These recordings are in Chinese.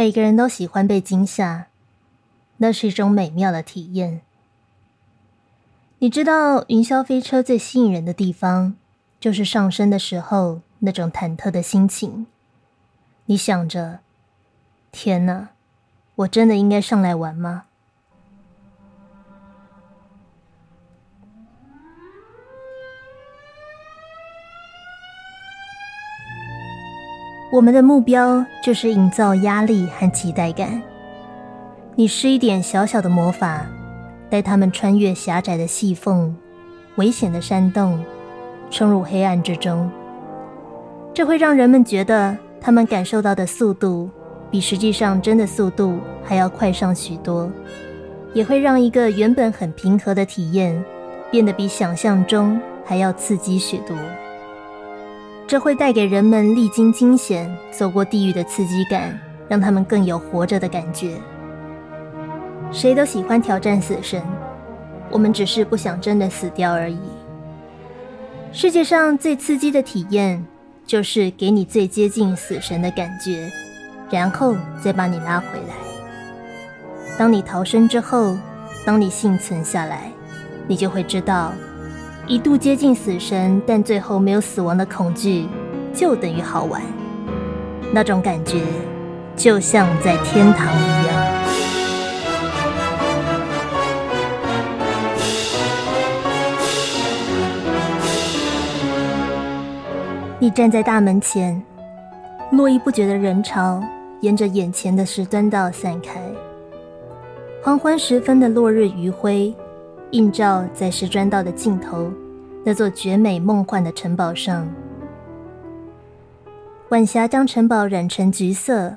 每个人都喜欢被惊吓，那是一种美妙的体验。你知道云霄飞车最吸引人的地方，就是上升的时候那种忐忑的心情。你想着，天哪，我真的应该上来玩吗？我们的目标就是营造压力和期待感。你施一点小小的魔法。带他们穿越狭窄的细缝、危险的山洞，冲入黑暗之中。这会让人们觉得他们感受到的速度比实际上真的速度还要快上许多，也会让一个原本很平和的体验变得比想象中还要刺激许多。这会带给人们历经惊险、走过地狱的刺激感，让他们更有活着的感觉。谁都喜欢挑战死神，我们只是不想真的死掉而已。世界上最刺激的体验，就是给你最接近死神的感觉，然后再把你拉回来。当你逃生之后，当你幸存下来，你就会知道，一度接近死神但最后没有死亡的恐惧，就等于好玩。那种感觉，就像在天堂一样。你站在大门前，络绎不绝的人潮沿着眼前的石墩道散开。黄昏时分的落日余晖映照在石砖道的尽头那座绝美梦幻的城堡上。晚霞将城堡染成橘色、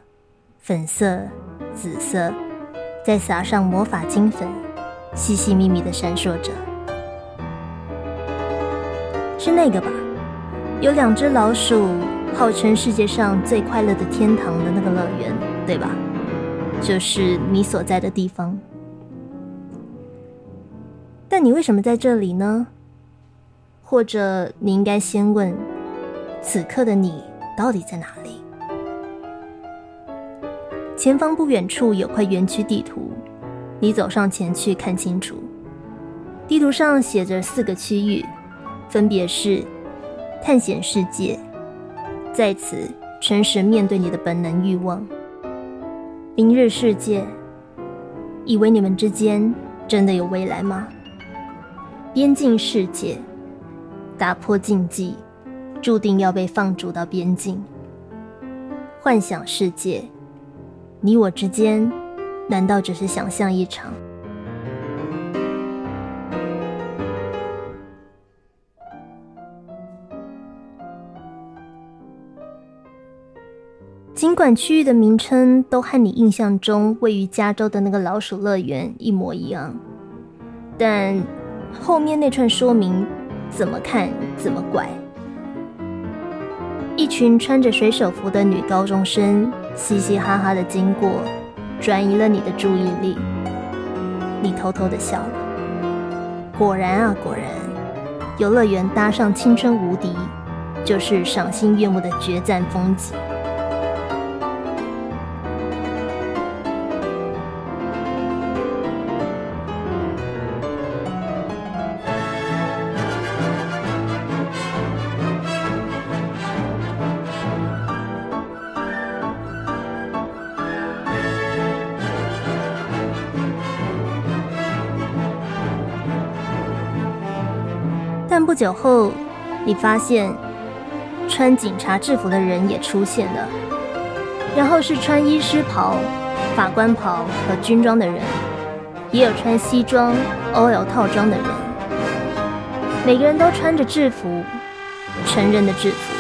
粉色、紫色，再撒上魔法金粉，细细密密的闪烁着。是那个吧？有两只老鼠，号称世界上最快乐的天堂的那个乐园，对吧？就是你所在的地方。但你为什么在这里呢？或者你应该先问：此刻的你到底在哪里？前方不远处有块园区地图，你走上前去看清楚。地图上写着四个区域，分别是。探险世界，在此诚实面对你的本能欲望。明日世界，以为你们之间真的有未来吗？边境世界，打破禁忌，注定要被放逐到边境。幻想世界，你我之间，难道只是想象一场？尽管区域的名称都和你印象中位于加州的那个老鼠乐园一模一样，但后面那串说明怎么看怎么怪。一群穿着水手服的女高中生嘻嘻哈哈的经过，转移了你的注意力。你偷偷的笑了。果然啊，果然，游乐园搭上青春无敌，就是赏心悦目的决战风景。不久后，你发现穿警察制服的人也出现了，然后是穿医师袍、法官袍和军装的人，也有穿西装、OL 套装的人，每个人都穿着制服，成人的制服。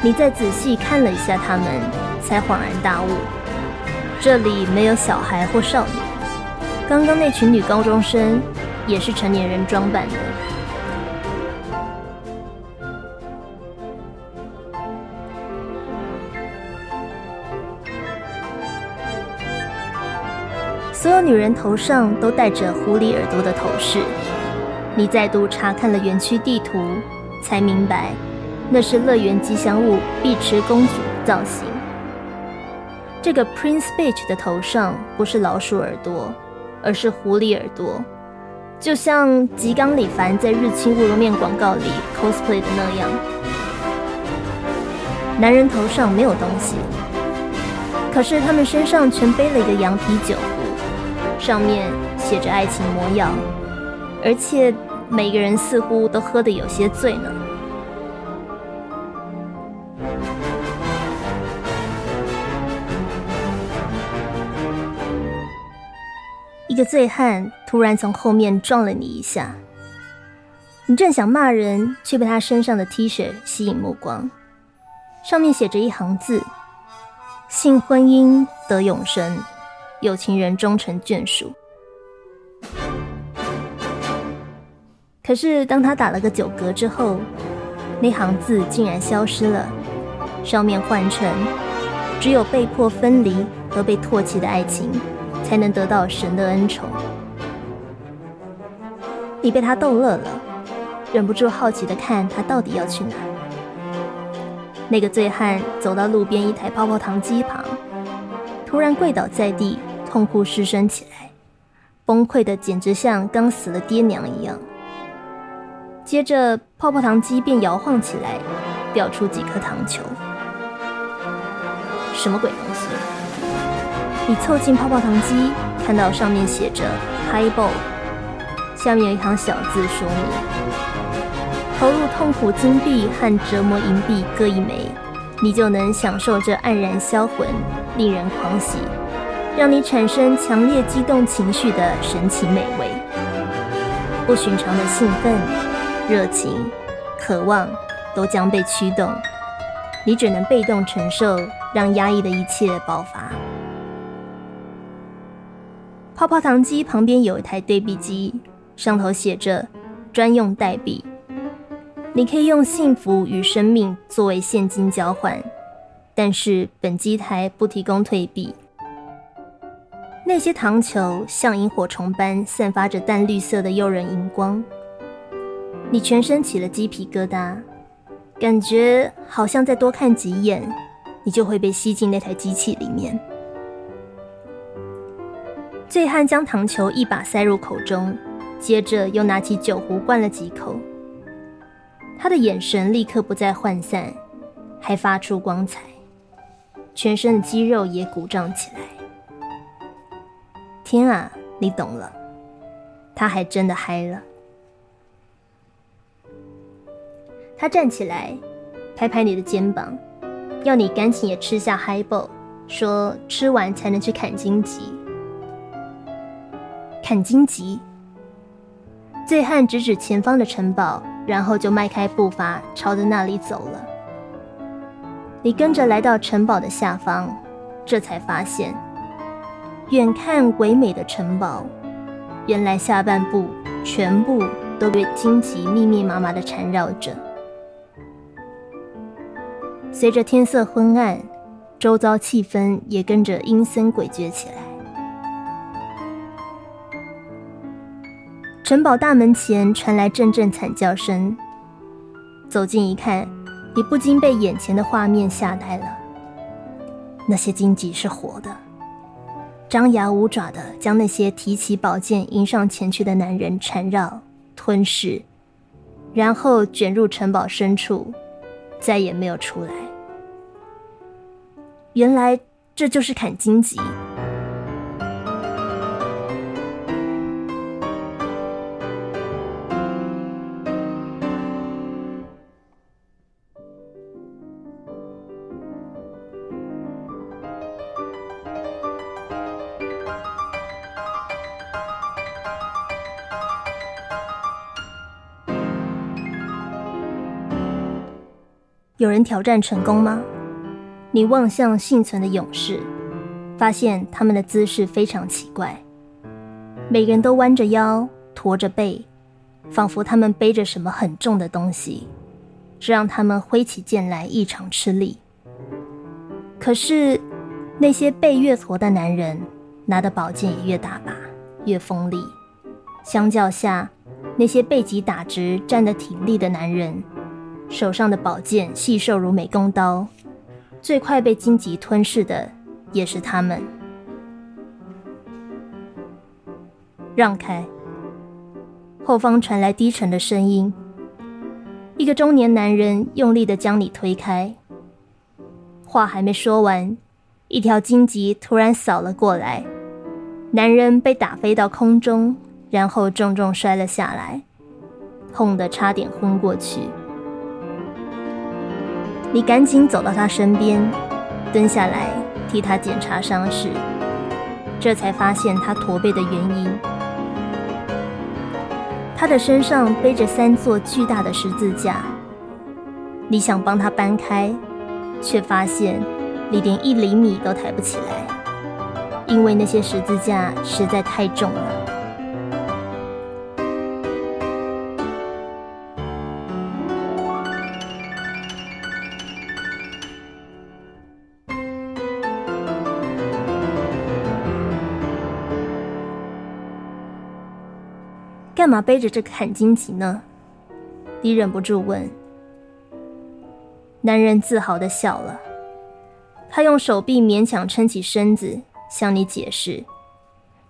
你再仔细看了一下他们，才恍然大悟：这里没有小孩或少女，刚刚那群女高中生。也是成年人装扮的。所有女人头上都戴着狐狸耳朵的头饰。你再度查看了园区地图，才明白那是乐园吉祥物碧池公主造型。这个 Prince Bitch 的头上不是老鼠耳朵，而是狐狸耳朵，就像吉冈里帆在日清乌龙面广告里 cosplay 的那样。男人头上没有东西，可是他们身上全背了一个羊皮酒，上面写着爱情模样，而且每个人似乎都喝得有些醉呢。一个醉汉突然从后面撞了你一下，你正想骂人，却被他身上的 T 恤吸引目光。上面写着一行字：“信婚姻得永生，有情人终成眷属。”可是当他打了个九格之后，那行字竟然消失了，上面换成：“只有被迫分离和被唾弃的爱情，才能得到神的恩宠。”你被他逗乐了，忍不住好奇的看他到底要去哪。那个醉汉走到路边一台泡泡糖机旁，突然跪倒在地，痛哭失声起来，崩溃的简直像刚死了爹娘一样。接着，泡泡糖机便摇晃起来，掉出几颗糖球。什么鬼东西？你凑近泡泡糖机，看到上面写着 “Highball”，下面有一行小字说明。投入痛苦金币和折磨银币各一枚，你就能享受这黯然销魂、令人狂喜、让你产生强烈激动情绪的神奇美味。不寻常的兴奋、热情、渴望都将被驱动，你只能被动承受，让压抑的一切爆发。泡泡糖机旁边有一台对比机，上头写着“专用代币”。你可以用幸福与生命作为现金交换，但是本机台不提供退币。那些糖球像萤火虫般散发着淡绿色的诱人荧光，你全身起了鸡皮疙瘩，感觉好像再多看几眼，你就会被吸进那台机器里面。醉汉将糖球一把塞入口中，接着又拿起酒壶灌了几口。他的眼神立刻不再涣散，还发出光彩，全身的肌肉也鼓胀起来。天啊，你懂了，他还真的嗨了。他站起来，拍拍你的肩膀，要你赶紧也吃下 High Ball，说吃完才能去砍荆棘。砍荆棘。醉汉指指前方的城堡。然后就迈开步伐，朝着那里走了。你跟着来到城堡的下方，这才发现，远看唯美的城堡，原来下半部全部都被荆棘密密麻麻的缠绕着。随着天色昏暗，周遭气氛也跟着阴森诡谲起来。城堡大门前传来阵阵惨叫声。走近一看，你不禁被眼前的画面吓呆了。那些荆棘是活的，张牙舞爪的将那些提起宝剑迎上前去的男人缠绕、吞噬，然后卷入城堡深处，再也没有出来。原来这就是砍荆棘。有人挑战成功吗？你望向幸存的勇士，发现他们的姿势非常奇怪，每个人都弯着腰、驼着背，仿佛他们背着什么很重的东西，这让他们挥起剑来异常吃力。可是那些背越驼的男人拿的宝剑也越大把、越锋利，相较下，那些背脊打直、站得挺立的男人。手上的宝剑细瘦如美工刀，最快被荆棘吞噬的也是他们。让开！后方传来低沉的声音。一个中年男人用力的将你推开。话还没说完，一条荆棘突然扫了过来，男人被打飞到空中，然后重重摔了下来，痛得差点昏过去。你赶紧走到他身边，蹲下来替他检查伤势，这才发现他驼背的原因。他的身上背着三座巨大的十字架，你想帮他搬开，却发现你连一厘米都抬不起来，因为那些十字架实在太重了。干嘛背着这个砍荆棘呢？你忍不住问。男人自豪的笑了，他用手臂勉强撑起身子，向你解释：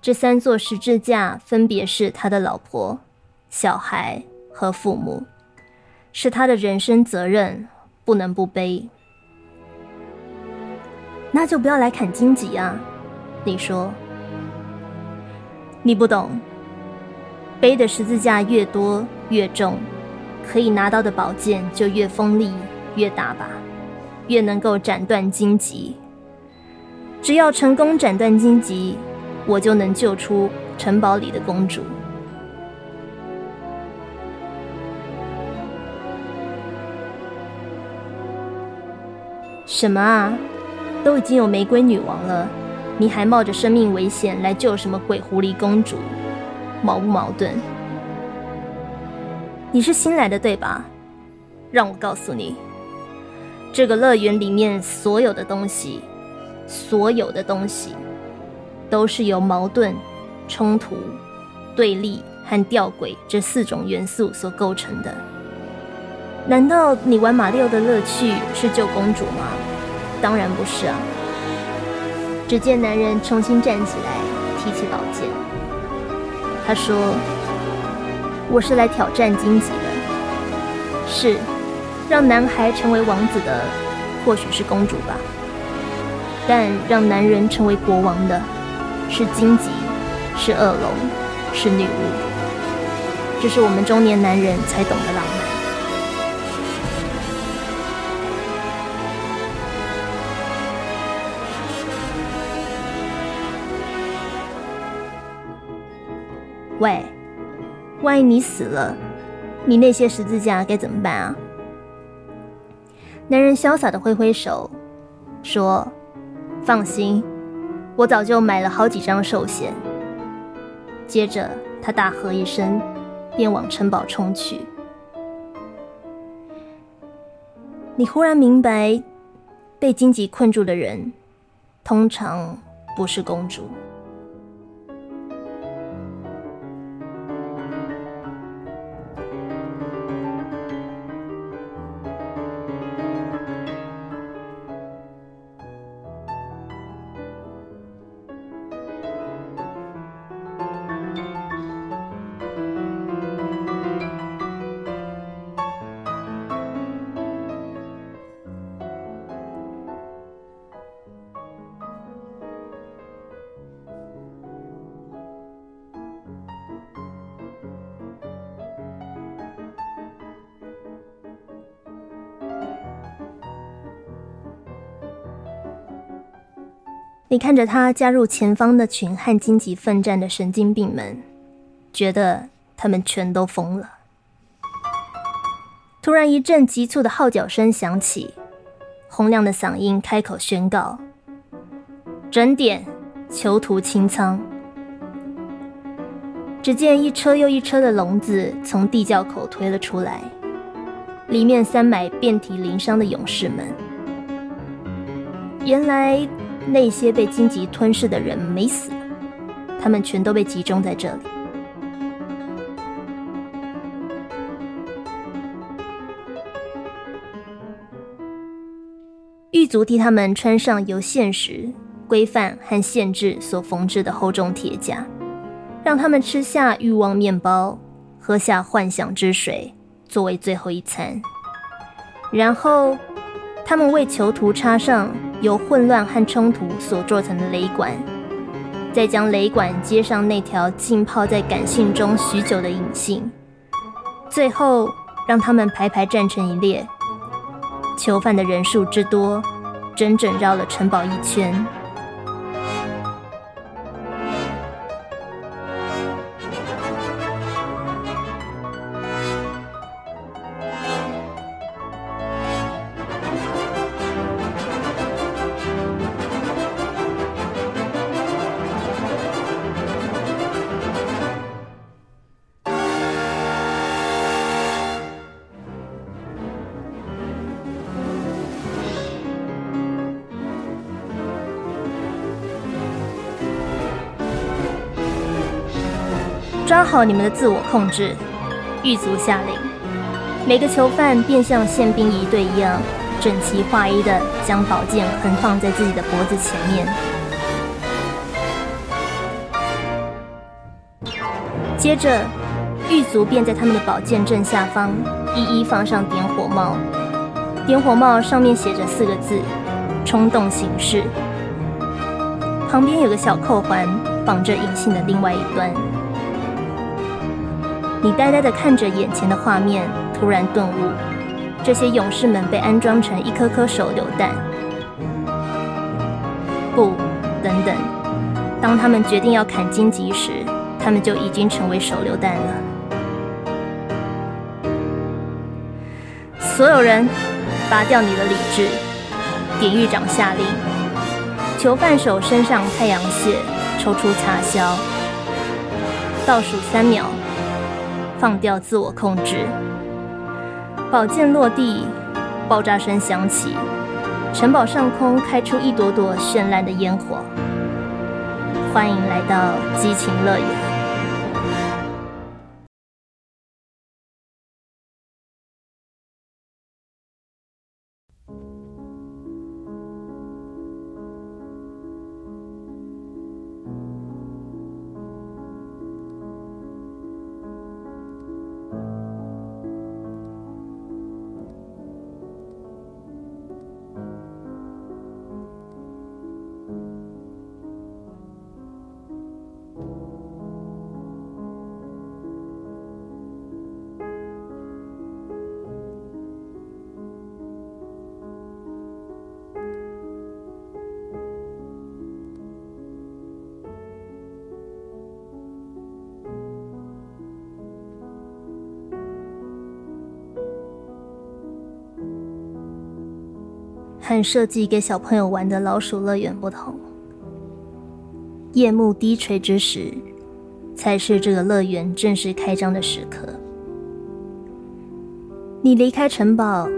这三座十字架分别是他的老婆、小孩和父母，是他的人生责任，不能不背。那就不要来砍荆棘啊！你说，你不懂。背的十字架越多越重，可以拿到的宝剑就越锋利越大把，越能够斩断荆棘。只要成功斩断荆棘，我就能救出城堡里的公主。什么啊？都已经有玫瑰女王了，你还冒着生命危险来救什么鬼狐狸公主？矛不矛盾？你是新来的对吧？让我告诉你，这个乐园里面所有的东西，所有的东西，都是由矛盾、冲突、对立和吊诡这四种元素所构成的。难道你玩马里奥的乐趣是救公主吗？当然不是啊！只见男人重新站起来，提起宝剑。他说：“我是来挑战荆棘的，是让男孩成为王子的，或许是公主吧。但让男人成为国王的，是荆棘，是恶龙，是女巫。这是我们中年男人才懂的浪漫。”喂，万一你死了，你那些十字架该怎么办啊？男人潇洒的挥挥手，说：“放心，我早就买了好几张寿险。”接着他大喝一声，便往城堡冲去。你忽然明白，被荆棘困住的人，通常不是公主。你看着他加入前方的群和荆棘奋战的神经病们，觉得他们全都疯了。突然，一阵急促的号角声响起，洪亮的嗓音开口宣告：“整点，囚徒清仓。”只见一车又一车的笼子从地窖口推了出来，里面塞满遍体鳞伤的勇士们。原来。那些被荆棘吞噬的人没死，他们全都被集中在这里。狱卒替他们穿上由现实规范和限制所缝制的厚重铁甲，让他们吃下欲望面包，喝下幻想之水，作为最后一餐。然后，他们为囚徒插上由混乱和冲突所做成的雷管，再将雷管接上那条浸泡在感性中许久的引信，最后让他们排排站成一列。囚犯的人数之多，整整绕了城堡一圈。靠你们的自我控制，狱卒下令。每个囚犯便像宪兵一队一样，整齐划一的将宝剑横放在自己的脖子前面。接着，狱卒便在他们的宝剑正下方一一放上点火帽。点火帽上面写着四个字：“冲动行事”。旁边有个小扣环，绑着隐性的另外一端。你呆呆地看着眼前的画面，突然顿悟：这些勇士们被安装成一颗颗手榴弹。不，等等，当他们决定要砍荆棘时，他们就已经成为手榴弹了。所有人，拔掉你的理智！典狱长下令。囚犯手身上太阳穴抽出插销，倒数三秒。放掉自我控制，宝剑落地，爆炸声响起，城堡上空开出一朵朵绚烂的烟火。欢迎来到激情乐园。和设计给小朋友玩的老鼠乐园不同，夜幕低垂之时，才是这个乐园正式开张的时刻。你离开城堡，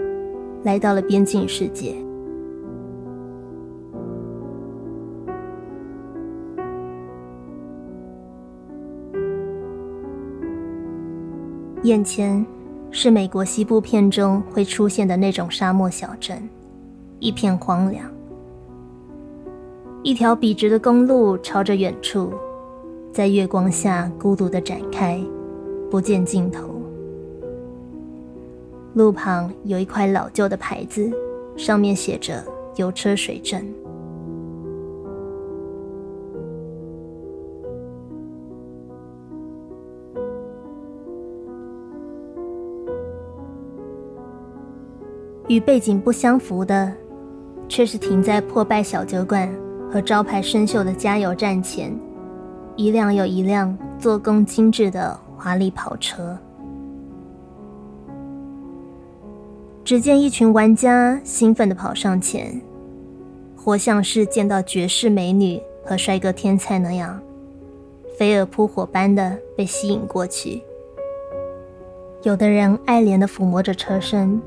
来到了边境世界，眼前是美国西部片中会出现的那种沙漠小镇。一片荒凉，一条笔直的公路朝着远处，在月光下孤独的展开，不见尽头。路旁有一块老旧的牌子，上面写着“油车水镇”。与背景不相符的。却是停在破败小酒馆和招牌生锈的加油站前，一辆又一辆做工精致的华丽跑车。只见一群玩家兴奋地跑上前，活像是见到绝世美女和帅哥天才那样，飞蛾扑火般的被吸引过去。有的人爱怜地抚摸着车身。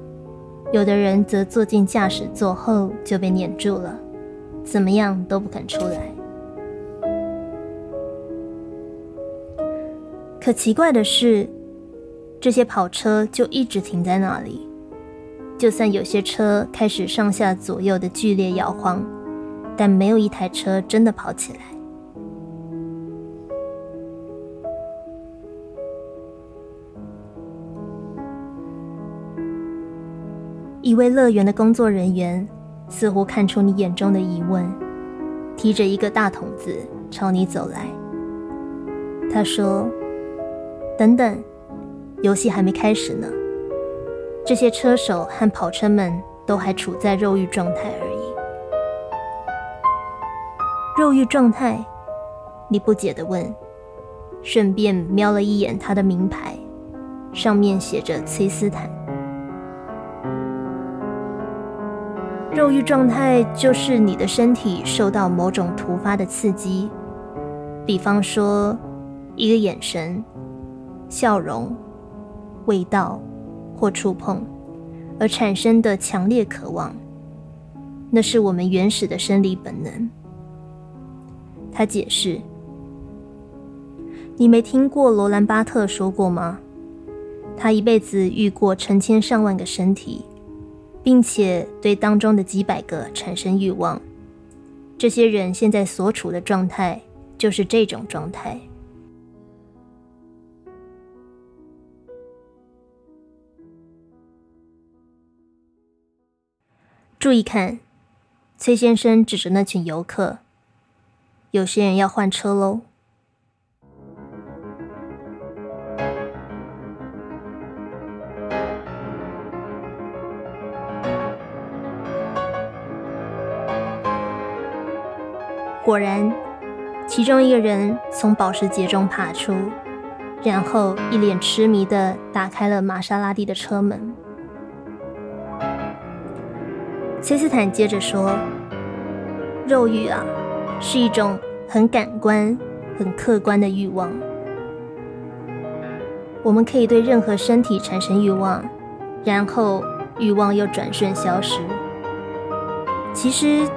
有的人则坐进驾驶座后就被碾住了，怎么样都不肯出来。可奇怪的是，这些跑车就一直停在那里，就算有些车开始上下左右的剧烈摇晃，但没有一台车真的跑起来。一位乐园的工作人员似乎看出你眼中的疑问，提着一个大桶子朝你走来。他说：“等等，游戏还没开始呢。这些车手和跑车们都还处在肉欲状态而已。”肉欲状态？你不解的问，顺便瞄了一眼他的名牌，上面写着崔斯坦。肉欲状态就是你的身体受到某种突发的刺激，比方说一个眼神、笑容、味道或触碰，而产生的强烈渴望。那是我们原始的生理本能。他解释：“你没听过罗兰巴特说过吗？他一辈子遇过成千上万个身体。”并且对当中的几百个产生欲望，这些人现在所处的状态就是这种状态。注意看，崔先生指着那群游客，有些人要换车喽。果然，其中一个人从保时捷中爬出，然后一脸痴迷的打开了玛莎拉蒂的车门。崔斯坦接着说：“肉欲啊，是一种很感官、很客观的欲望。我们可以对任何身体产生欲望，然后欲望又转瞬消失。其实。”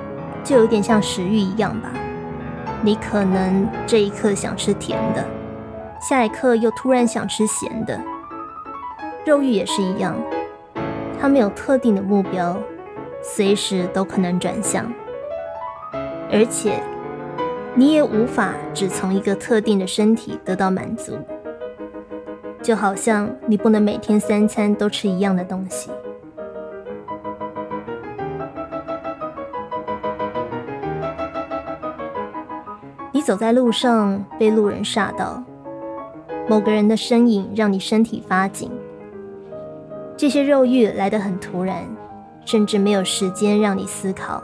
就有点像食欲一样吧，你可能这一刻想吃甜的，下一刻又突然想吃咸的。肉欲也是一样，它没有特定的目标，随时都可能转向，而且你也无法只从一个特定的身体得到满足，就好像你不能每天三餐都吃一样的东西。走在路上，被路人煞到，某个人的身影让你身体发紧。这些肉欲来得很突然，甚至没有时间让你思考，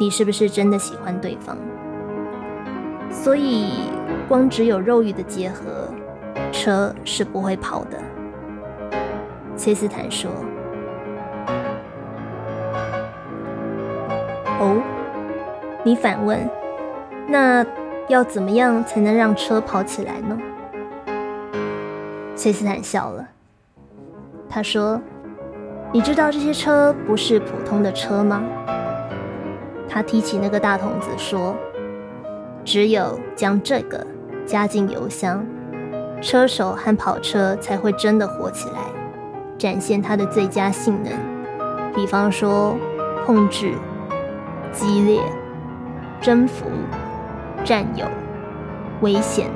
你是不是真的喜欢对方。所以，光只有肉欲的结合，车是不会跑的。崔斯坦说：“哦，你反问，那？”要怎么样才能让车跑起来呢？崔斯坦笑了，他说：“你知道这些车不是普通的车吗？”他提起那个大筒子说：“只有将这个加进油箱，车手和跑车才会真的火起来，展现它的最佳性能，比方说控制、激烈、征服。”占有、危险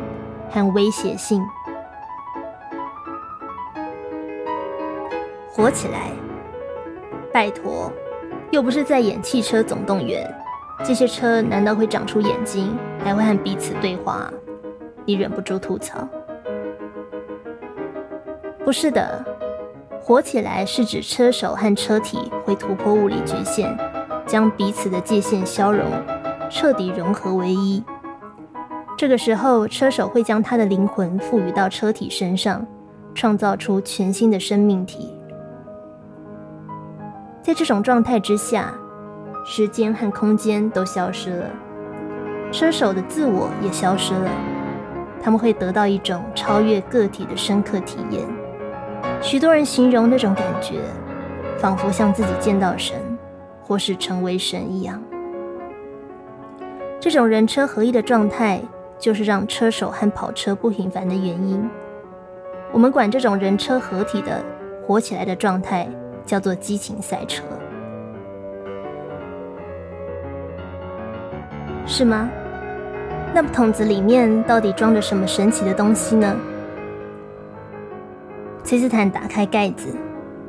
和威胁性，火起来！拜托，又不是在演《汽车总动员》，这些车难道会长出眼睛，还会和彼此对话？你忍不住吐槽。不是的，火起来是指车手和车体会突破物理局限，将彼此的界限消融，彻底融合为一。这个时候，车手会将他的灵魂赋予到车体身上，创造出全新的生命体。在这种状态之下，时间和空间都消失了，车手的自我也消失了。他们会得到一种超越个体的深刻体验。许多人形容那种感觉，仿佛像自己见到神，或是成为神一样。这种人车合一的状态。就是让车手和跑车不平凡的原因。我们管这种人车合体的火起来的状态叫做激情赛车。是吗？那桶子里面到底装着什么神奇的东西呢？崔斯坦打开盖子，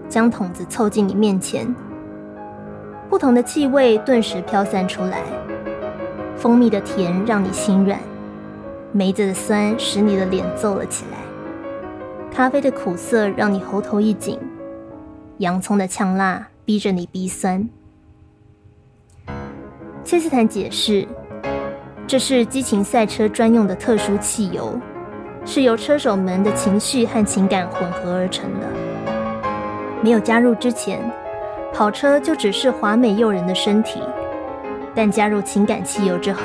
将桶子凑近你面前。不同的气味顿时飘散出来，蜂蜜的甜让你心软，梅子的酸使你的脸皱了起来，咖啡的苦涩让你喉头一紧，洋葱的呛辣逼着你鼻酸。切斯坦解释，这是激情赛车专用的特殊汽油，是由车手们的情绪和情感混合而成的，没有加入之前。跑车就只是华美诱人的身体，但加入情感汽油之后，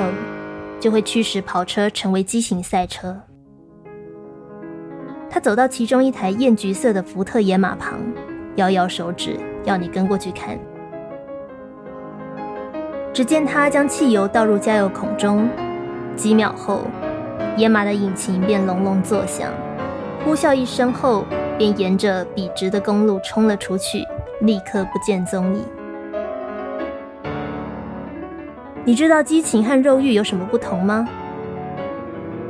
就会驱使跑车成为激情赛车。他走到其中一台艳橘色的福特野马旁，摇摇手指，要你跟过去看。只见他将汽油倒入加油孔中，几秒后，野马的引擎便隆隆作响，呼啸一声后，便沿着笔直的公路冲了出去。立刻不见踪影。你知道激情和肉欲有什么不同吗？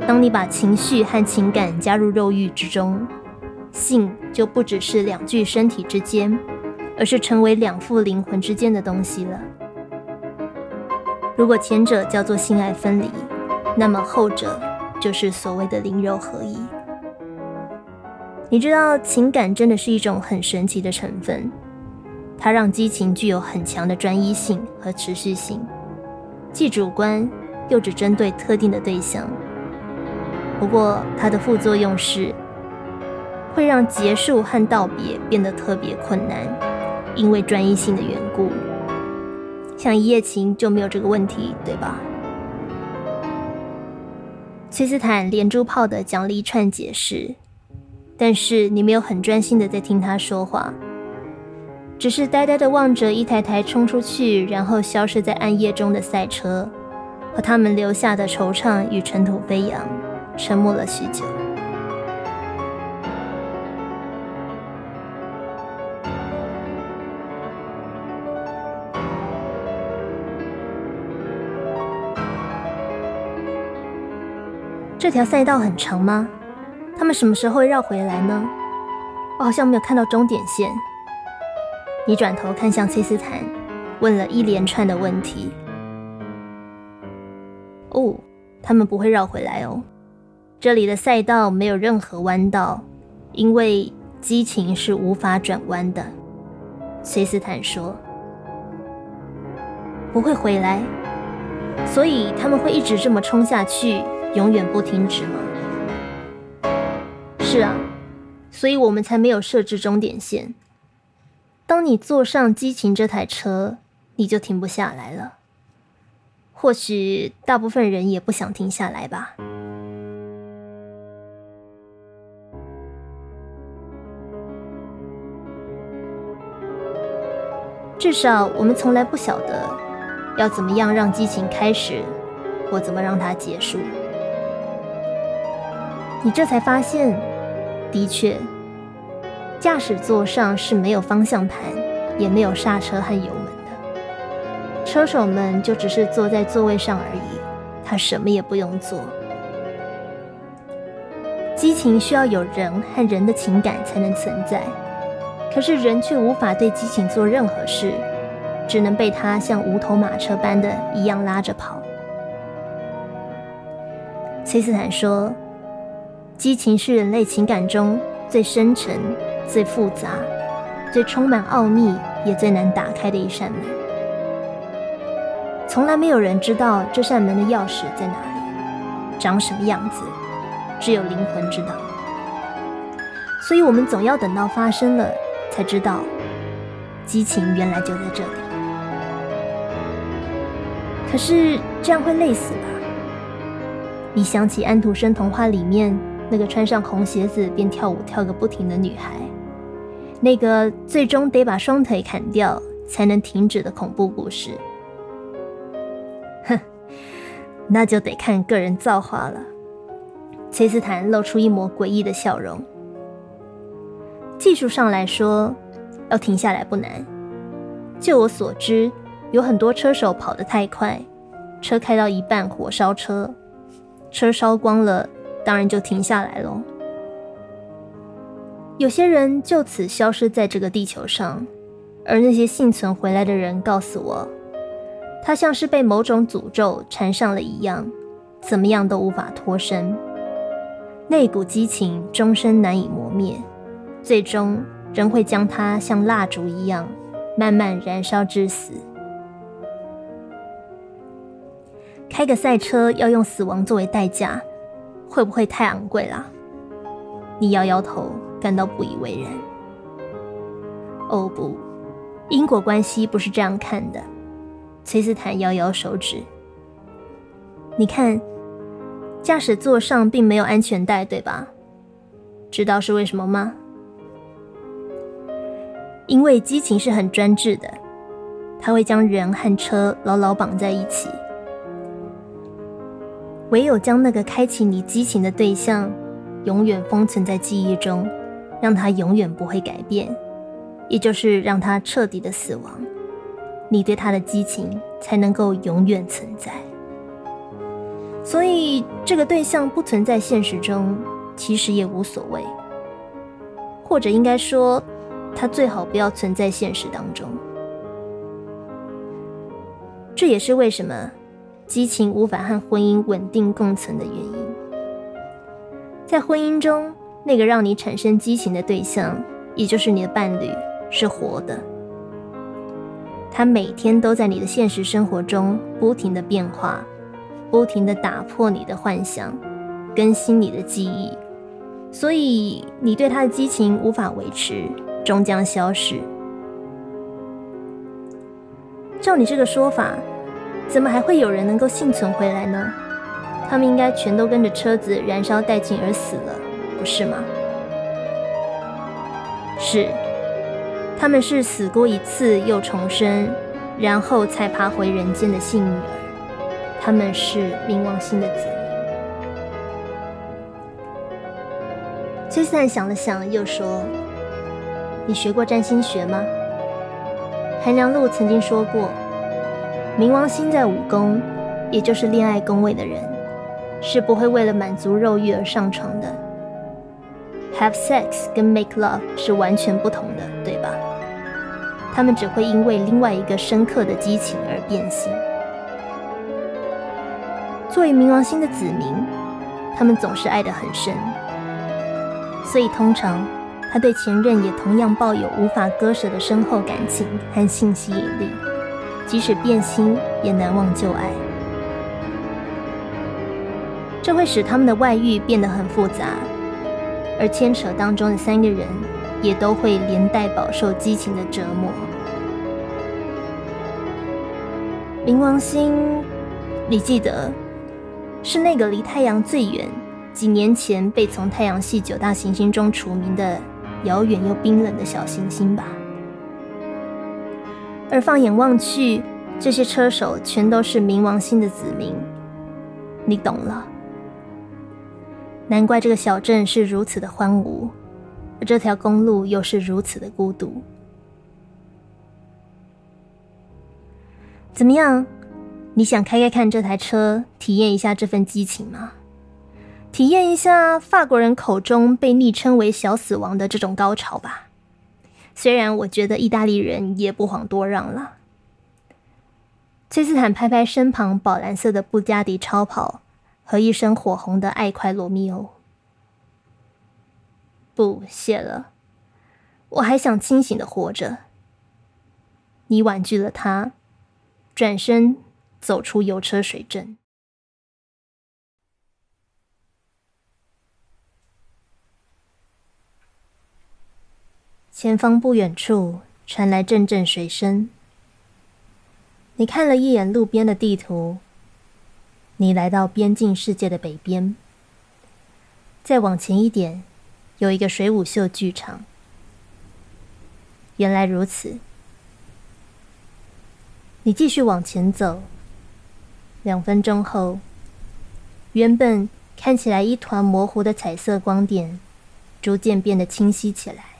当你把情绪和情感加入肉欲之中，性就不只是两具身体之间，而是成为两副灵魂之间的东西了。如果前者叫做性爱分离，那么后者就是所谓的灵肉合一。你知道情感真的是一种很神奇的成分。它让激情具有很强的专一性和持续性，既主观又只针对特定的对象。不过，它的副作用是会让结束和道别变得特别困难，因为专一性的缘故。像一夜情就没有这个问题，对吧？崔斯坦连珠炮的讲了一串解释，但是你没有很专心的在听他说话。只是呆呆的望着一台台冲出去，然后消失在暗夜中的赛车，和他们留下的惆怅与尘土飞扬，沉默了许久。这条赛道很长吗？他们什么时候会绕回来呢？我好像没有看到终点线。你转头看向崔斯坦，问了一连串的问题。哦，他们不会绕回来哦。这里的赛道没有任何弯道，因为激情是无法转弯的。崔斯坦说：“不会回来，所以他们会一直这么冲下去，永远不停止吗？”是啊，所以我们才没有设置终点线。当你坐上激情这台车，你就停不下来了。或许大部分人也不想停下来吧。至少我们从来不晓得要怎么样让激情开始，或怎么让它结束。你这才发现，的确。驾驶座上是没有方向盘，也没有刹车和油门的。车手们就只是坐在座位上而已，他什么也不用做。激情需要有人和人的情感才能存在，可是人却无法对激情做任何事，只能被他像无头马车般的一样拉着跑。崔斯坦说：“激情是人类情感中最深沉。”最复杂、最充满奥秘，也最难打开的一扇门。从来没有人知道这扇门的钥匙在哪里，长什么样子，只有灵魂知道。所以，我们总要等到发生了，才知道激情原来就在这里。可是这样会累死吧？你想起安徒生童话里面那个穿上红鞋子便跳舞跳个不停的女孩。那个最终得把双腿砍掉才能停止的恐怖故事，哼，那就得看个人造化了。崔斯坦露出一抹诡异的笑容。技术上来说，要停下来不难。就我所知，有很多车手跑得太快，车开到一半火烧车，车烧光了，当然就停下来喽。有些人就此消失在这个地球上，而那些幸存回来的人告诉我，他像是被某种诅咒缠上了一样，怎么样都无法脱身。那股激情终身难以磨灭，最终仍会将他像蜡烛一样慢慢燃烧致死。开个赛车要用死亡作为代价，会不会太昂贵了？你摇摇头，感到不以为然。哦不，因果关系不是这样看的。崔斯坦摇摇手指，你看，驾驶座上并没有安全带，对吧？知道是为什么吗？因为激情是很专制的，它会将人和车牢牢绑在一起。唯有将那个开启你激情的对象，永远封存在记忆中，让他永远不会改变，也就是让他彻底的死亡，你对他的激情才能够永远存在。所以，这个对象不存在现实中，其实也无所谓，或者应该说，他最好不要存在现实当中。这也是为什么。激情无法和婚姻稳定共存的原因，在婚姻中，那个让你产生激情的对象，也就是你的伴侣，是活的。他每天都在你的现实生活中不停的变化，不停的打破你的幻想，更新你的记忆，所以你对他的激情无法维持，终将消失。照你这个说法。怎么还会有人能够幸存回来呢？他们应该全都跟着车子燃烧殆尽而死了，不是吗？是，他们是死过一次又重生，然后才爬回人间的幸运儿。他们是冥王星的子民。崔斯坦想了想，又说：“你学过占星学吗？”韩良露曾经说过。冥王星在五宫，也就是恋爱宫位的人，是不会为了满足肉欲而上床的。Have sex 跟 make love 是完全不同的，对吧？他们只会因为另外一个深刻的激情而变心。作为冥王星的子民，他们总是爱得很深，所以通常他对前任也同样抱有无法割舍的深厚感情和性吸引力。即使变心，也难忘旧爱。这会使他们的外遇变得很复杂，而牵扯当中的三个人也都会连带饱受激情的折磨。冥王星，你记得，是那个离太阳最远、几年前被从太阳系九大行星中除名的遥远又冰冷的小行星吧？而放眼望去，这些车手全都是冥王星的子民，你懂了。难怪这个小镇是如此的荒芜，而这条公路又是如此的孤独。怎么样？你想开开看这台车，体验一下这份激情吗？体验一下法国人口中被昵称为“小死亡”的这种高潮吧。虽然我觉得意大利人也不遑多让了。崔斯坦拍拍身旁宝蓝色的布加迪超跑和一身火红的爱快罗密欧。不，谢了，我还想清醒的活着。你婉拒了他，转身走出油车水镇。前方不远处传来阵阵水声。你看了一眼路边的地图，你来到边境世界的北边。再往前一点，有一个水舞秀剧场。原来如此。你继续往前走。两分钟后，原本看起来一团模糊的彩色光点，逐渐变得清晰起来。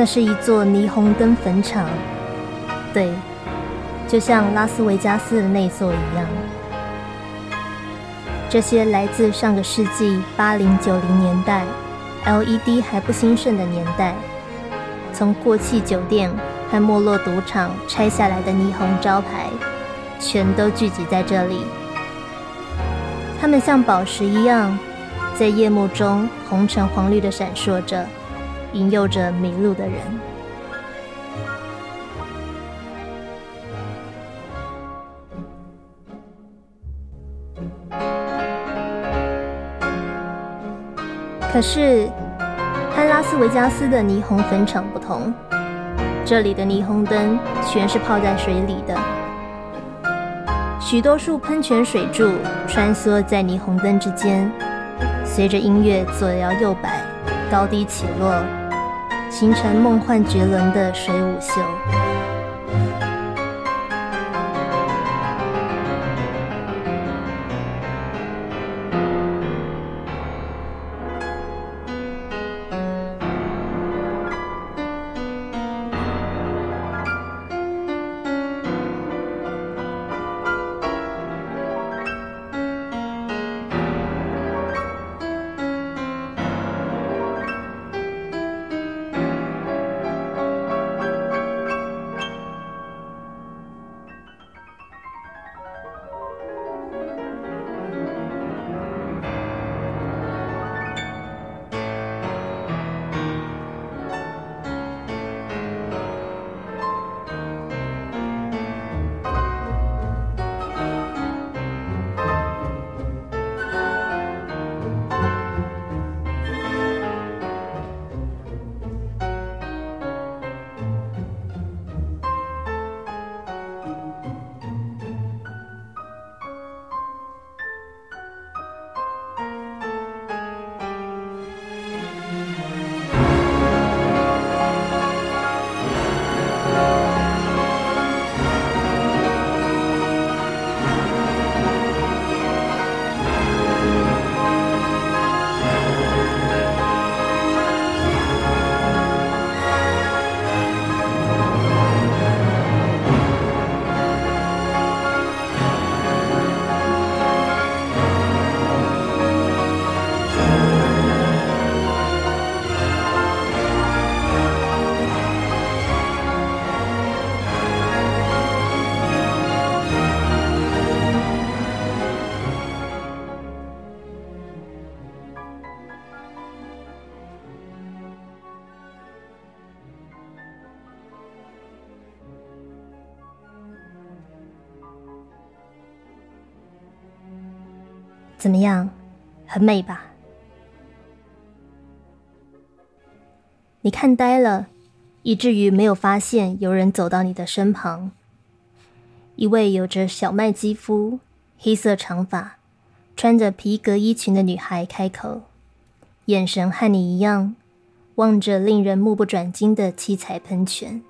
那是一座霓虹灯坟场，对，就像拉斯维加斯的那座一样。这些来自上个世纪八零九零年代，LED 还不兴盛的年代，从过气酒店和没落赌场拆下来的霓虹招牌，全都聚集在这里。它们像宝石一样，在夜幕中红橙黄绿的闪烁着。引诱着迷路的人。可是，和拉斯维加斯的霓虹坟场不同，这里的霓虹灯全是泡在水里的。许多束喷泉水柱穿梭在霓虹灯之间，随着音乐左摇右摆，高低起落。形成梦幻绝伦的水舞秀。怎么样，很美吧？你看呆了，以至于没有发现有人走到你的身旁。一位有着小麦肌肤、黑色长发、穿着皮革衣裙的女孩开口，眼神和你一样，望着令人目不转睛的七彩喷泉。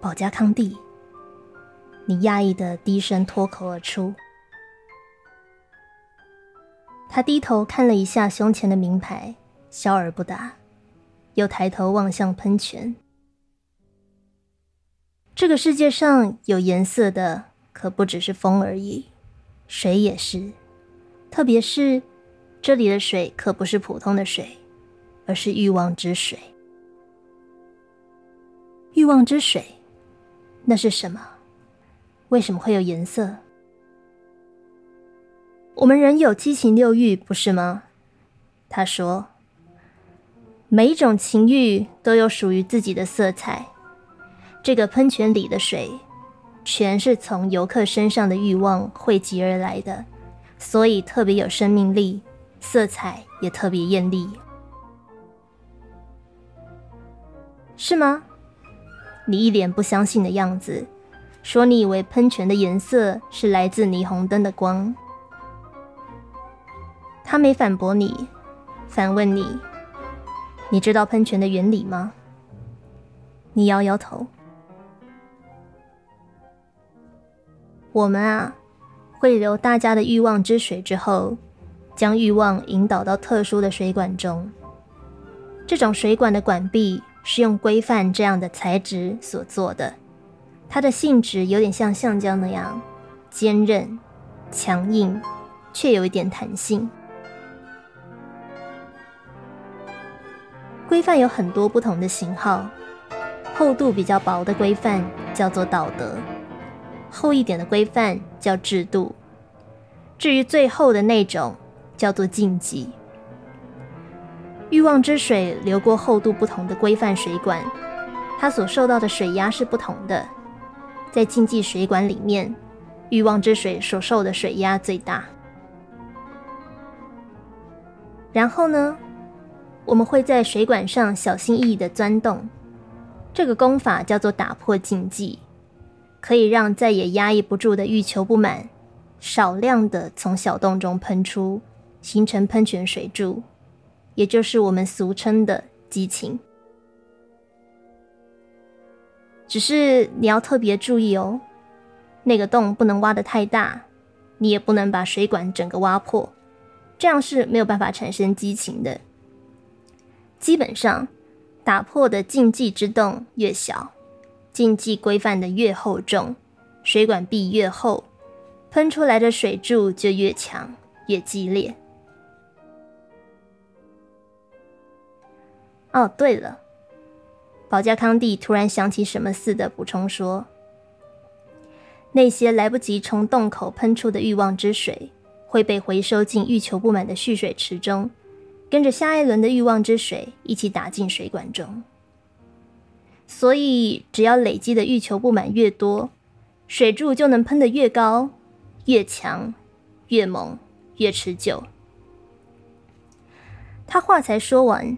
保加康帝。你讶异的低声脱口而出。他低头看了一下胸前的名牌，笑而不答，又抬头望向喷泉。这个世界上有颜色的可不只是风而已，水也是。特别是这里的水可不是普通的水，而是欲望之水。欲望之水，那是什么？为什么会有颜色？我们人有七情六欲，不是吗？他说，每一种情欲都有属于自己的色彩。这个喷泉里的水，全是从游客身上的欲望汇集而来的，所以特别有生命力，色彩也特别艳丽，是吗？你一脸不相信的样子。说：“你以为喷泉的颜色是来自霓虹灯的光？”他没反驳你，反问你：“你知道喷泉的原理吗？”你摇摇头。我们啊，会流大家的欲望之水之后，将欲望引导到特殊的水管中。这种水管的管壁是用规范这样的材质所做的，它的性质有点像橡胶那样坚韧、强硬，却有一点弹性。规范有很多不同的型号，厚度比较薄的规范叫做道德，厚一点的规范叫制度，至于最厚的那种叫做禁忌。欲望之水流过厚度不同的规范水管，它所受到的水压是不同的。在禁忌水管里面，欲望之水所受的水压最大。然后呢，我们会在水管上小心翼翼的钻洞，这个功法叫做打破禁忌，可以让再也压抑不住的欲求不满，少量的从小洞中喷出，形成喷泉水柱。也就是我们俗称的激情，只是你要特别注意哦，那个洞不能挖的太大，你也不能把水管整个挖破，这样是没有办法产生激情的。基本上，打破的禁忌之洞越小，禁忌规范的越厚重，水管壁越厚，喷出来的水柱就越强越激烈。哦，对了，保加康帝突然想起什么似的补充说：“那些来不及从洞口喷出的欲望之水，会被回收进欲求不满的蓄水池中，跟着下一轮的欲望之水一起打进水管中。所以，只要累积的欲求不满越多，水柱就能喷得越高、越强、越猛、越持久。”他话才说完。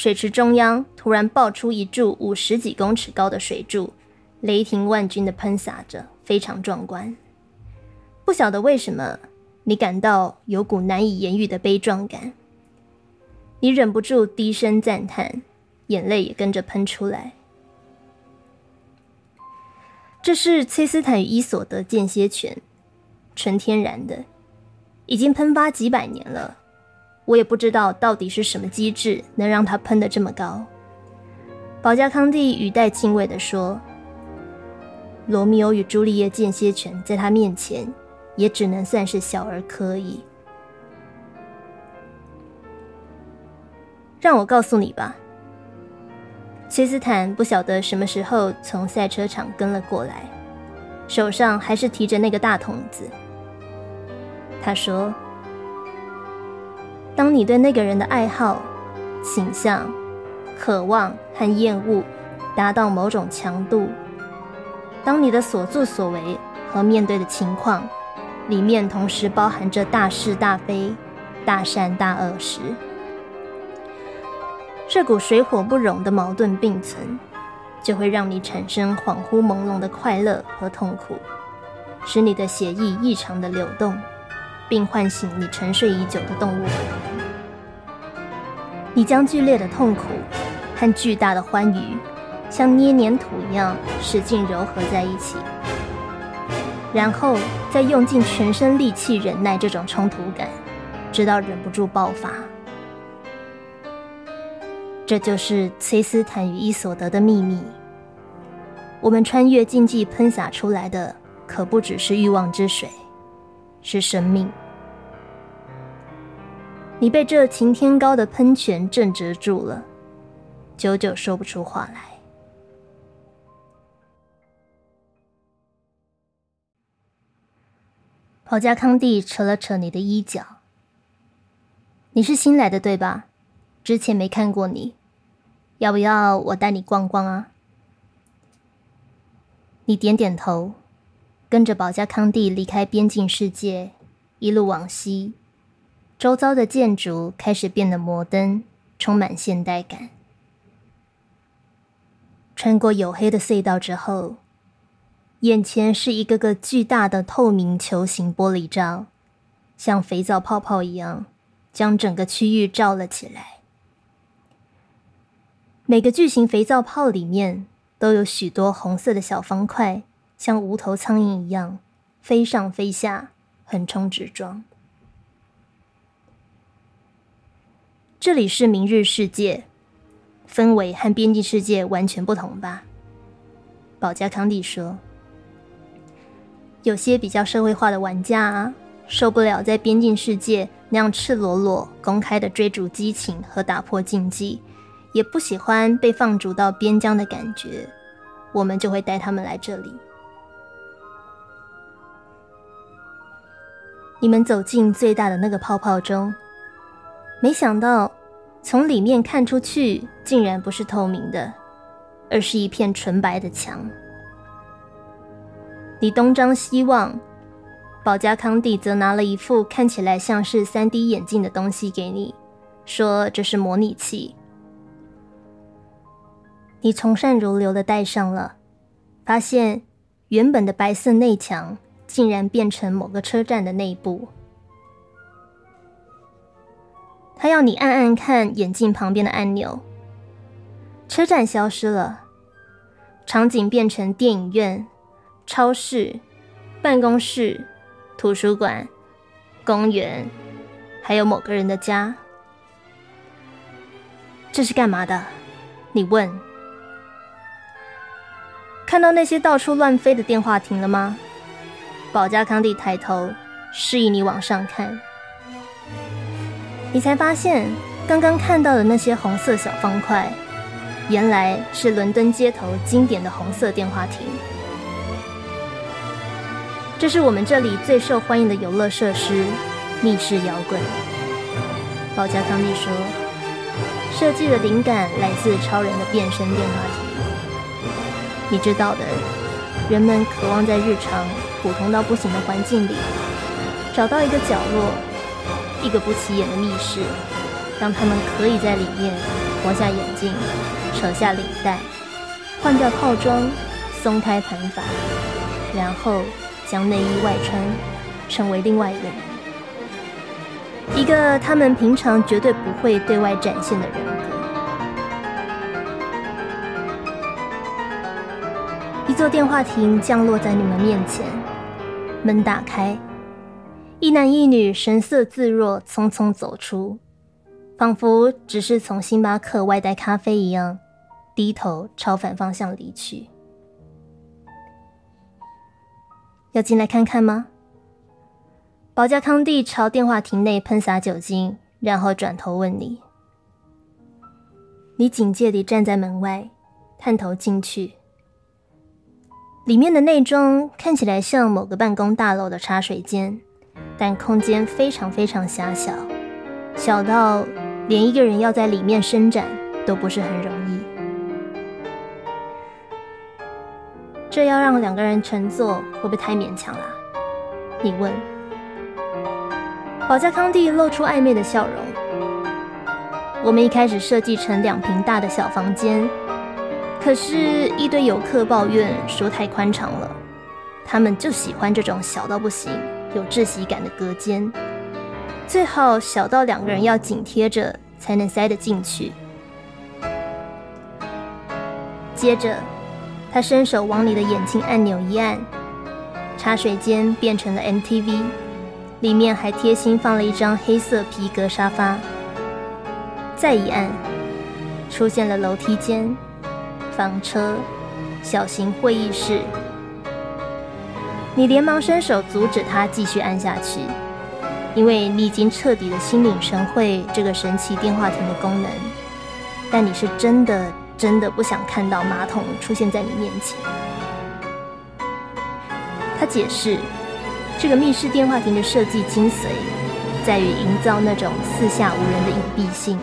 水池中央突然爆出一柱五十几公尺高的水柱，雷霆万钧的喷洒着，非常壮观。不晓得为什么，你感到有股难以言喻的悲壮感，你忍不住低声赞叹，眼泪也跟着喷出来。这是崔斯坦与伊索德间歇泉，纯天然的，已经喷发几百年了。我也不知道到底是什么机制能让它喷得这么高。保加康帝语带敬畏地说：“罗密欧与朱丽叶间歇泉在他面前，也只能算是小儿科矣。”让我告诉你吧，崔斯坦不晓得什么时候从赛车场跟了过来，手上还是提着那个大桶子。他说。当你对那个人的爱好、倾向、渴望和厌恶达到某种强度，当你的所作所为和面对的情况里面同时包含着大是大非、大善大恶时，这股水火不容的矛盾并存，就会让你产生恍惚朦胧的快乐和痛苦，使你的血液异常的流动。并唤醒你沉睡已久的动物。你将剧烈的痛苦和巨大的欢愉，像捏黏土一样使劲揉合在一起，然后再用尽全身力气忍耐这种冲突感，直到忍不住爆发。这就是崔斯坦与伊索德的秘密。我们穿越禁忌喷洒出来的，可不只是欲望之水。是生命，你被这擎天高的喷泉震折住了，久久说不出话来。保加康帝扯了扯你的衣角，你是新来的对吧？之前没看过你，要不要我带你逛逛啊？你点点头。跟着保加康帝离开边境世界，一路往西，周遭的建筑开始变得摩登，充满现代感。穿过黝黑的隧道之后，眼前是一个个巨大的透明球形玻璃罩，像肥皂泡泡一样，将整个区域罩了起来。每个巨型肥皂泡里面都有许多红色的小方块。像无头苍蝇一样飞上飞下，横冲直撞。这里是明日世界，氛围和边境世界完全不同吧？保加康帝说：“有些比较社会化的玩家啊，受不了在边境世界那样赤裸裸、公开的追逐激情和打破禁忌，也不喜欢被放逐到边疆的感觉。我们就会带他们来这里。你们走进最大的那个泡泡中。”没想到，从里面看出去，竟然不是透明的，而是一片纯白的墙。你东张西望，保加康帝则拿了一副看起来像是三 D 眼镜的东西给你，说这是模拟器。你从善如流的戴上了，发现原本的白色内墙竟然变成某个车站的内部。他要你按按看眼镜旁边的按钮，车站消失了，场景变成电影院、超市、办公室、图书馆、公园，还有某个人的家。这是干嘛的？你问。看到那些到处乱飞的电话亭了吗？保加康帝抬头示意你往上看。你才发现，刚刚看到的那些红色小方块，原来是伦敦街头经典的红色电话亭。这是我们这里最受欢迎的游乐设施——密室摇滚。保加康帝说，设计的灵感来自超人的变身电话亭。你知道的，人们渴望在日常普通到不行的环境里，找到一个角落。一个不起眼的密室，让他们可以在里面脱下眼镜、扯下领带、换掉套装、松开盘发，然后将内衣外穿，成为另外一个人，一个他们平常绝对不会对外展现的人格。一座电话亭降落在你们面前，门打开。一男一女神色自若，匆匆走出，仿佛只是从星巴克外带咖啡一样，低头朝反方向离去。要进来看看吗？保加康帝朝电话亭内喷洒酒精，然后转头问你。你警戒地站在门外，探头进去。里面的内装看起来像某个办公大楼的茶水间。但空间非常非常狭小，小到连一个人要在里面伸展都不是很容易。这要让两个人乘坐，会不会太勉强了？你问。保加康帝露出暧昧的笑容。我们一开始设计成两平大的小房间，可是，一堆游客抱怨说太宽敞了，他们就喜欢这种小到不行。有窒息感的隔间，最好小到两个人要紧贴着才能塞得进去。接着，他伸手往你的眼睛按钮一按，茶水间变成了 MTV，里面还贴心放了一张黑色皮革沙发。再一按，出现了楼梯间、房车、小型会议室。你连忙伸手阻止他继续按下去，因为你已经彻底的心领神会这个神奇电话亭的功能。但你是真的真的不想看到马桶出现在你面前。他解释，这个密室电话亭的设计精髓在于营造那种四下无人的隐蔽性，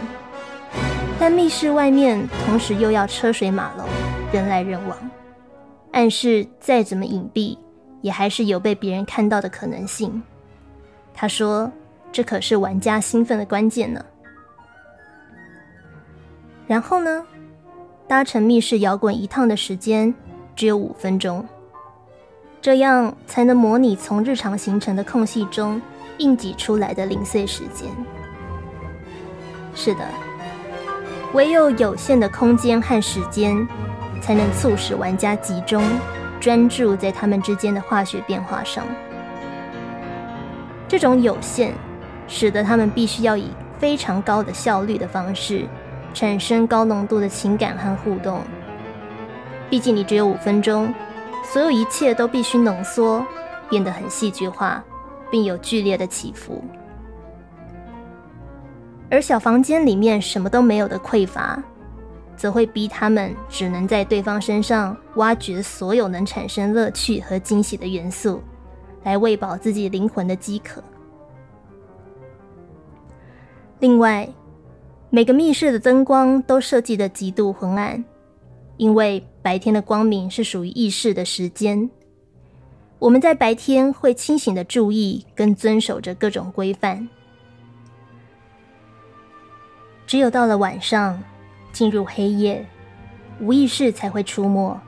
但密室外面同时又要车水马龙、人来人往，暗示再怎么隐蔽。也还是有被别人看到的可能性。他说：“这可是玩家兴奋的关键呢。”然后呢，搭乘密室摇滚一趟的时间只有五分钟，这样才能模拟从日常行程的空隙中硬挤出来的零碎时间。是的，唯有有限的空间和时间，才能促使玩家集中。专注在他们之间的化学变化上，这种有限使得他们必须要以非常高的效率的方式，产生高浓度的情感和互动。毕竟你只有五分钟，所有一切都必须浓缩，变得很戏剧化，并有剧烈的起伏。而小房间里面什么都没有的匮乏，则会逼他们只能在对方身上挖掘所有能产生乐趣和惊喜的元素，来喂饱自己灵魂的饥渴。另外，每个密室的灯光都设计的极度昏暗，因为白天的光明是属于意识的时间。我们在白天会清醒的注意跟遵守着各种规范。只有到了晚上，进入黑夜，无意识才会出没，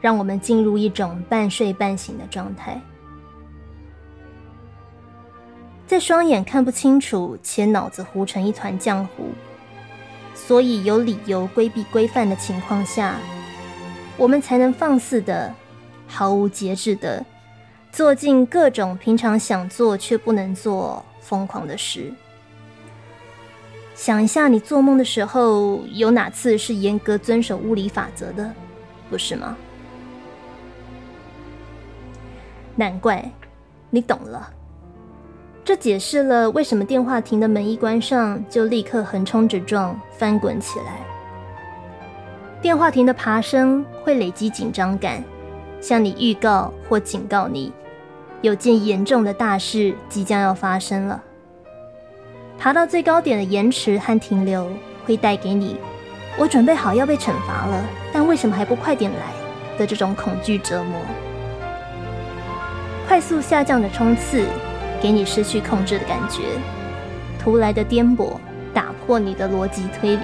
让我们进入一种半睡半醒的状态。在双眼看不清楚且脑子糊成一团浆糊，所以有理由规避规范的情况下，我们才能放肆的、毫无节制的做尽各种平常想做却不能做疯狂的事。想一下，你做梦的时候有哪次是严格遵守物理法则的，不是吗？难怪，你懂了。这解释了为什么电话亭的门一关上就立刻横冲直撞、翻滚起来。电话亭的爬升会累积紧张感，向你预告或警告你，有件严重的大事即将要发生了。爬到最高点的延迟和停留，会带给你“我准备好要被惩罚了，但为什么还不快点来”的这种恐惧折磨。快速下降的冲刺，给你失去控制的感觉；突来的颠簸，打破你的逻辑推理；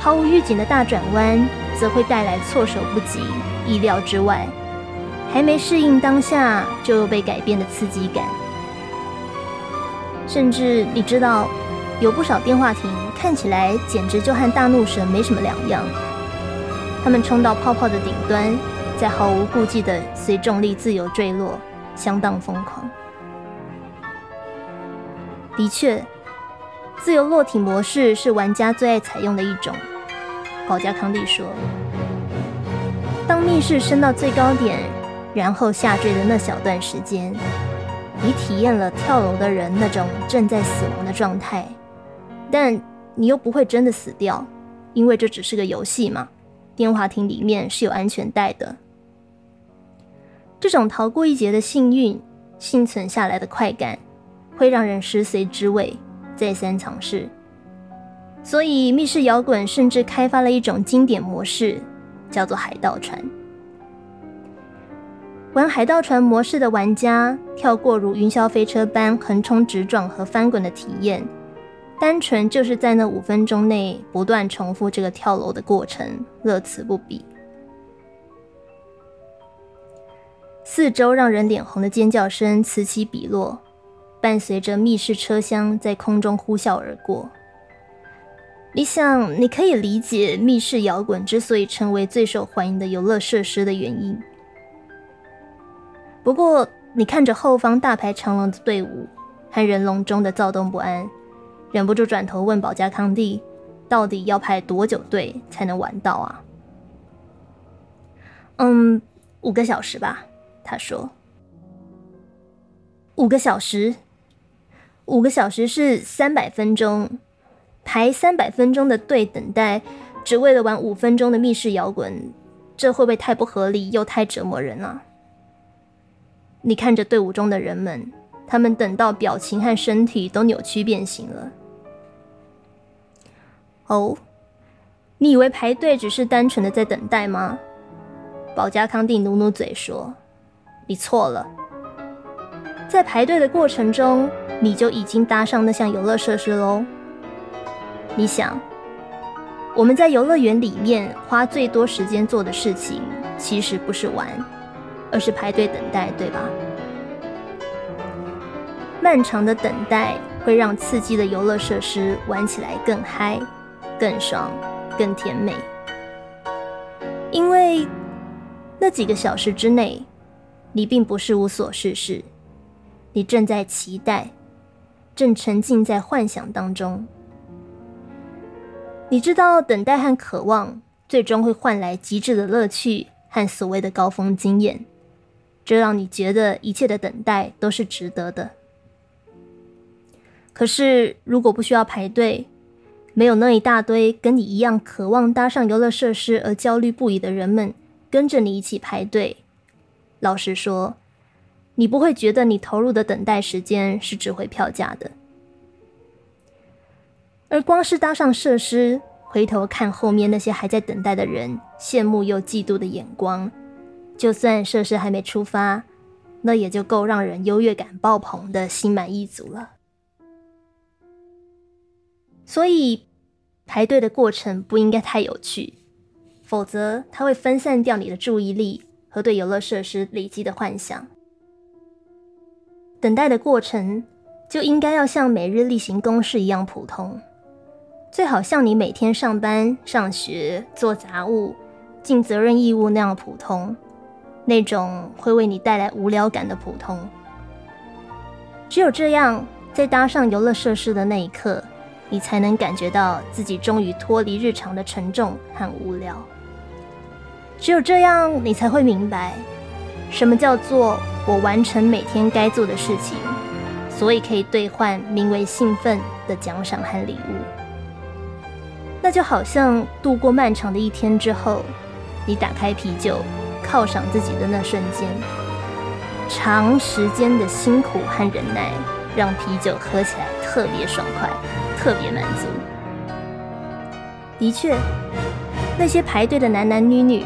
毫无预警的大转弯，则会带来措手不及、意料之外，还没适应当下就又被改变的刺激感。甚至你知道，有不少电话亭看起来简直就和大怒神没什么两样。他们冲到泡泡的顶端，再毫无顾忌的随重力自由坠落，相当疯狂。的确，自由落体模式是玩家最爱采用的一种。保加康利说：“当密室升到最高点，然后下坠的那小段时间。”你体验了跳楼的人那种正在死亡的状态，但你又不会真的死掉，因为这只是个游戏嘛。电话亭里面是有安全带的。这种逃过一劫的幸运、幸存下来的快感，会让人食髓知味，再三尝试。所以密室摇滚甚至开发了一种经典模式，叫做海盗船。玩海盗船模式的玩家跳过如云霄飞车般横冲直撞和翻滚的体验，单纯就是在那五分钟内不断重复这个跳楼的过程，乐此不彼。四周让人脸红的尖叫声此起彼落，伴随着密室车厢在空中呼啸而过。你想，你可以理解密室摇滚之所以成为最受欢迎的游乐设施的原因。不过，你看着后方大排长龙的队伍和人龙中的躁动不安，忍不住转头问保加康帝：“到底要排多久队才能玩到啊？”“嗯，五个小时吧。”他说。“五个小时？五个小时是三百分钟，排三百分钟的队等待，只为了玩五分钟的密室摇滚，这会不会太不合理又太折磨人了？”你看着队伍中的人们，他们等到表情和身体都扭曲变形了。哦，你以为排队只是单纯的在等待吗？保加康定努努嘴说：“你错了，在排队的过程中，你就已经搭上那项游乐设施喽。你想，我们在游乐园里面花最多时间做的事情，其实不是玩。”而是排队等待，对吧？漫长的等待会让刺激的游乐设施玩起来更嗨、更爽、更甜美，因为那几个小时之内，你并不是无所事事，你正在期待，正沉浸在幻想当中。你知道，等待和渴望最终会换来极致的乐趣和所谓的高峰经验，这让你觉得一切的等待都是值得的。可是，如果不需要排队，没有那一大堆跟你一样渴望搭上游乐设施而焦虑不已的人们跟着你一起排队，老实说，你不会觉得你投入的等待时间是值回票价的。而光是搭上设施，回头看后面那些还在等待的人，羡慕又嫉妒的眼光，就算设施还没出发，那也就够让人优越感爆棚的心满意足了。所以，排队的过程不应该太有趣，否则它会分散掉你的注意力和对游乐设施累积的幻想。等待的过程就应该要像每日例行公事一样普通。最好像你每天上班、上学、做杂物、尽责任义务那样普通，那种会为你带来无聊感的普通。只有这样，在搭上游乐设施的那一刻，你才能感觉到自己终于脱离日常的沉重和无聊。只有这样，你才会明白，什么叫做我完成每天该做的事情，所以可以兑换名为兴奋的奖赏和礼物。那就好像度过漫长的一天之后，你打开啤酒，犒赏自己的那瞬间，长时间的辛苦和忍耐，让啤酒喝起来特别爽快，特别满足。的确，那些排队的男男女女，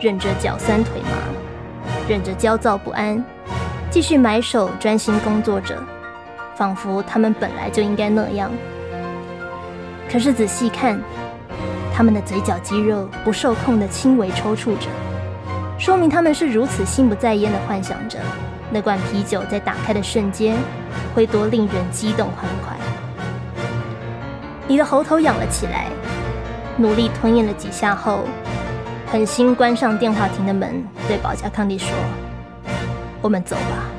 忍着脚酸腿麻，忍着焦躁不安，继续埋首专心工作着，仿佛他们本来就应该那样。可是仔细看，他们的嘴角肌肉不受控的轻微抽搐着，说明他们是如此心不在焉的幻想着那罐啤酒在打开的瞬间会多令人激动欢快。你的喉头痒了起来，努力吞咽了几下后，狠心关上电话亭的门，对保加康利说：“我们走吧。”